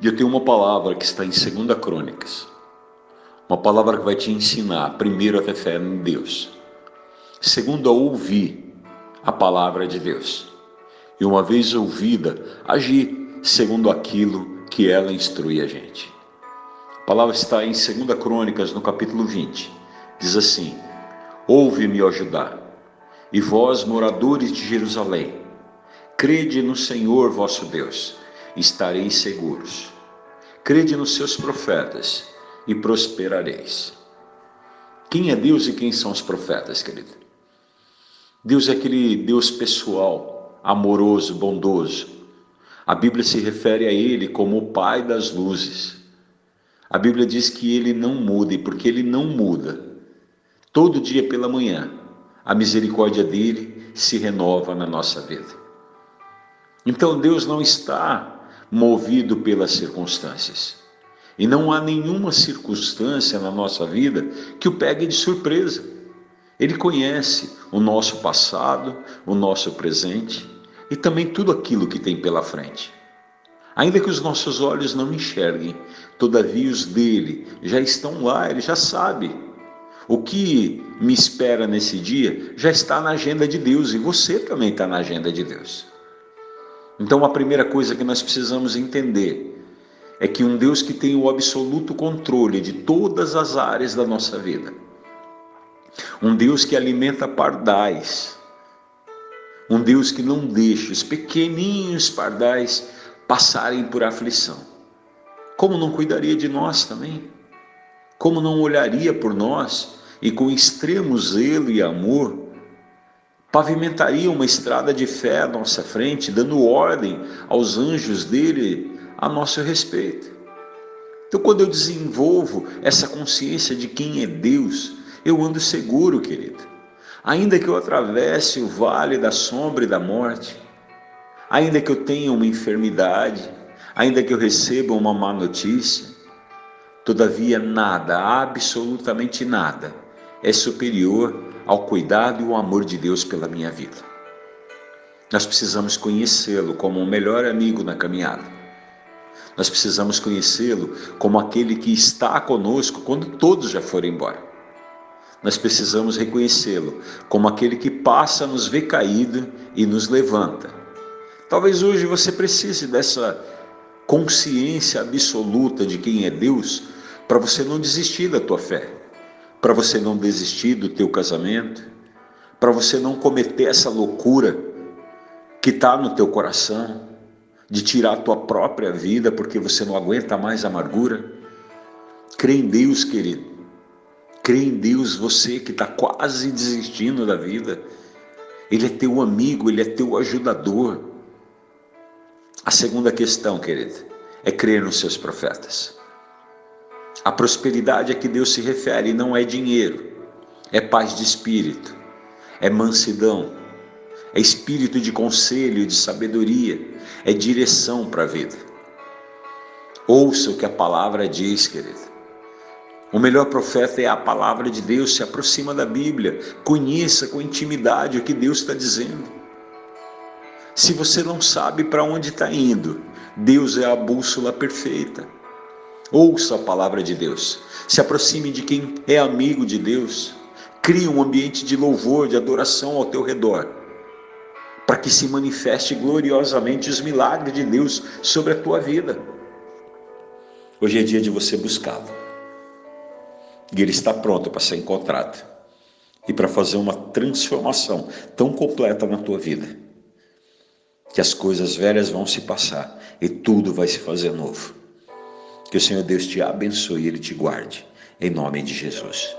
E eu tenho uma palavra que está em 2 Crônicas. Uma palavra que vai te ensinar, primeiro, a ter fé em Deus. Segundo, a ouvir a palavra de Deus. E uma vez ouvida, agir segundo aquilo que ela instrui a gente. A palavra está em 2 Crônicas, no capítulo 20. Diz assim: Ouve-me, ó Judá, e vós, moradores de Jerusalém, crede no Senhor vosso Deus estareis seguros. Crede nos seus profetas e prosperareis. Quem é Deus e quem são os profetas, querido? Deus é aquele Deus pessoal, amoroso, bondoso. A Bíblia se refere a Ele como o Pai das luzes. A Bíblia diz que Ele não muda, e porque Ele não muda, todo dia pela manhã, a misericórdia dele se renova na nossa vida. Então Deus não está movido pelas circunstâncias. E não há nenhuma circunstância na nossa vida que o pegue de surpresa. Ele conhece o nosso passado, o nosso presente e também tudo aquilo que tem pela frente. Ainda que os nossos olhos não enxerguem, todavia os dele já estão lá, ele já sabe. O que me espera nesse dia já está na agenda de Deus e você também está na agenda de Deus. Então, a primeira coisa que nós precisamos entender é que um Deus que tem o absoluto controle de todas as áreas da nossa vida, um Deus que alimenta pardais, um Deus que não deixa os pequeninhos pardais passarem por aflição. Como não cuidaria de nós também? Como não olharia por nós e com extremo zelo e amor pavimentaria uma estrada de fé à nossa frente, dando ordem aos anjos dele a nosso respeito. Então, quando eu desenvolvo essa consciência de quem é Deus, eu ando seguro, querido. Ainda que eu atravesse o vale da sombra e da morte, ainda que eu tenha uma enfermidade, ainda que eu receba uma má notícia, todavia nada, absolutamente nada, é superior ao cuidado e o amor de Deus pela minha vida. Nós precisamos conhecê-lo como o melhor amigo na caminhada. Nós precisamos conhecê-lo como aquele que está conosco quando todos já forem embora. Nós precisamos reconhecê-lo como aquele que passa nos ver caído e nos levanta. Talvez hoje você precise dessa consciência absoluta de quem é Deus para você não desistir da tua fé para você não desistir do teu casamento, para você não cometer essa loucura que está no teu coração, de tirar a tua própria vida porque você não aguenta mais amargura. Crê em Deus, querido. Crê em Deus, você que está quase desistindo da vida. Ele é teu amigo, ele é teu ajudador. A segunda questão, querido, é crer nos seus profetas. A prosperidade a que Deus se refere não é dinheiro, é paz de espírito, é mansidão, é espírito de conselho, de sabedoria, é direção para a vida. Ouça o que a palavra diz, querido. O melhor profeta é a palavra de Deus, se aproxima da Bíblia, conheça com intimidade o que Deus está dizendo. Se você não sabe para onde está indo, Deus é a bússola perfeita. Ouça a palavra de Deus. Se aproxime de quem é amigo de Deus. Crie um ambiente de louvor, de adoração ao teu redor, para que se manifeste gloriosamente os milagres de Deus sobre a tua vida. Hoje é dia de você buscá-lo. E ele está pronto para ser encontrado e para fazer uma transformação tão completa na tua vida que as coisas velhas vão se passar e tudo vai se fazer novo. Que o Senhor Deus te abençoe e Ele te guarde. Em nome de Jesus.